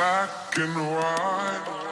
black and white.